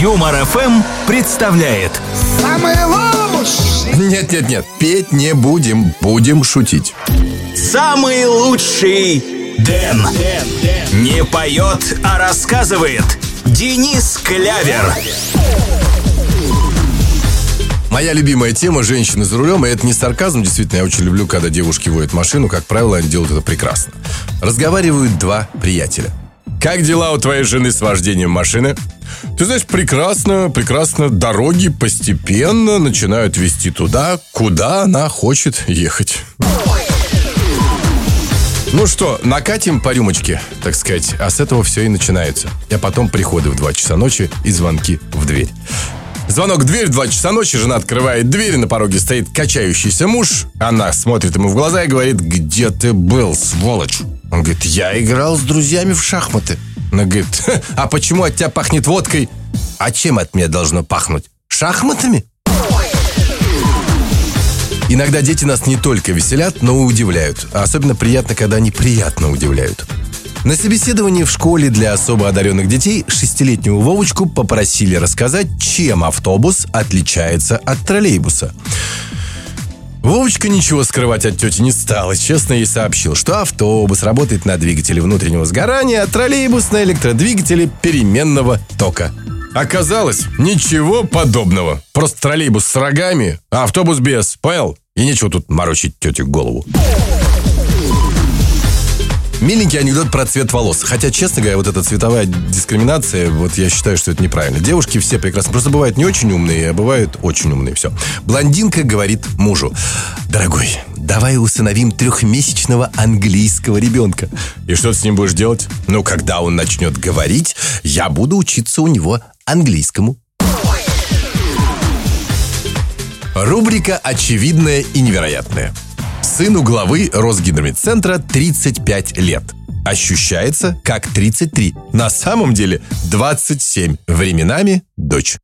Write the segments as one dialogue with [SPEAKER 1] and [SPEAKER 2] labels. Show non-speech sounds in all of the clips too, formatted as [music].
[SPEAKER 1] Юмор ФМ представляет
[SPEAKER 2] Самый лучший
[SPEAKER 3] Нет, нет, нет, петь не будем, будем шутить.
[SPEAKER 1] Самый лучший Дэн. Не поет, а рассказывает Денис Клявер.
[SPEAKER 3] Моя любимая тема – женщины за рулем, и это не сарказм, действительно, я очень люблю, когда девушки водят машину, как правило, они делают это прекрасно. Разговаривают два приятеля. Как дела у твоей жены с вождением машины? Ты знаешь, прекрасно, прекрасно. Дороги постепенно начинают вести туда, куда она хочет ехать. Ну что, накатим по рюмочке, так сказать, а с этого все и начинается. А потом приходы в 2 часа ночи и звонки в дверь. Звонок в дверь, 2 часа ночи, жена открывает дверь, на пороге стоит качающийся муж. Она смотрит ему в глаза и говорит, где ты был, сволочь? Он говорит, я играл с друзьями в шахматы. Она говорит, «Ха, а почему от тебя пахнет водкой? А чем от меня должно пахнуть? Шахматами? Иногда дети нас не только веселят, но и удивляют. Особенно приятно, когда они приятно удивляют. На собеседовании в школе для особо одаренных детей шестилетнего Вовочку попросили рассказать, чем автобус отличается от троллейбуса. Вовочка ничего скрывать от тети не стал честно ей сообщил, что автобус работает на двигателе внутреннего сгорания, а троллейбус на электродвигателе переменного тока. Оказалось, ничего подобного. Просто троллейбус с рогами, а автобус без. Понял? И нечего тут морочить тете голову. Миленький анекдот про цвет волос. Хотя, честно говоря, вот эта цветовая дискриминация, вот я считаю, что это неправильно. Девушки все прекрасно. Просто бывают не очень умные, а бывают очень умные. Все. Блондинка говорит мужу. Дорогой, давай усыновим трехмесячного английского ребенка. И что ты с ним будешь делать? Ну, когда он начнет говорить, я буду учиться у него английскому. Рубрика «Очевидное и невероятное». Сыну главы Росгидромедцентра 35 лет. Ощущается как 33. На самом деле 27. Временами дочь.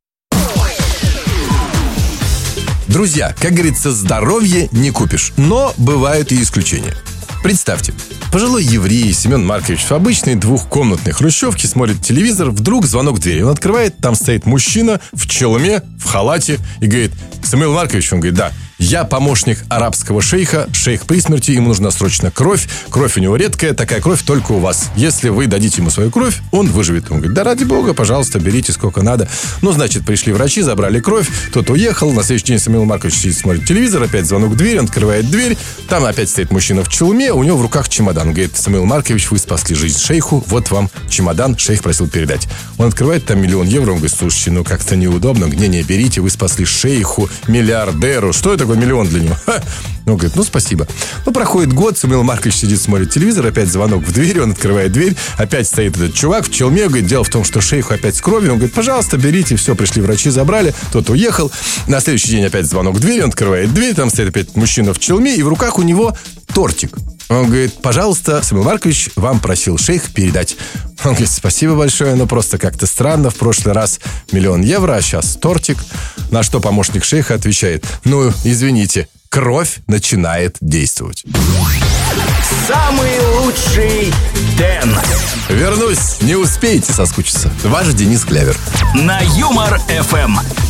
[SPEAKER 3] Друзья, как говорится, здоровье не купишь, но бывают и исключения. Представьте, пожилой еврей Семен Маркович в обычной двухкомнатной хрущевке смотрит телевизор, вдруг звонок в дверь. Он открывает, там стоит мужчина в челме, в халате и говорит, Самуил Маркович, он говорит, да, я помощник арабского шейха, шейх при смерти, ему нужна срочно кровь, кровь у него редкая, такая кровь только у вас. Если вы дадите ему свою кровь, он выживет. Он говорит, да ради бога, пожалуйста, берите сколько надо. Ну, значит, пришли врачи, забрали кровь, тот уехал, на следующий день Самуил Маркович сидит, смотрит телевизор, опять звонок в дверь, он открывает дверь, там опять стоит мужчина в челме, у него в руках чемодан. Говорит, Самуил Маркович, вы спасли жизнь шейху, вот вам чемодан, шейх просил передать. Он открывает там миллион евро, он говорит, слушайте, ну как-то неудобно, не, не, берите, вы спасли шейху, миллиардеру, что это такое миллион для него? [laughs] Он говорит, ну спасибо. Ну проходит год, Самуил Маркович сидит, смотрит телевизор, опять звонок в дверь, он открывает дверь, опять стоит этот чувак в челме, говорит, дело в том, что шейху опять с кровью, он говорит, пожалуйста, берите, все, пришли врачи, забрали, тот уехал. На следующий день опять звонок в дверь, он открывает дверь, там стоит опять мужчина в челме, и в руках у него тортик. Он говорит, пожалуйста, Самуил Маркович вам просил шейх передать. Он говорит, спасибо большое, но просто как-то странно. В прошлый раз миллион евро, а сейчас тортик. На что помощник шейха отвечает, ну, извините, кровь начинает действовать.
[SPEAKER 1] Самый лучший Дэн.
[SPEAKER 3] Вернусь, не успеете соскучиться. Ваш Денис Клявер.
[SPEAKER 1] На Юмор ФМ.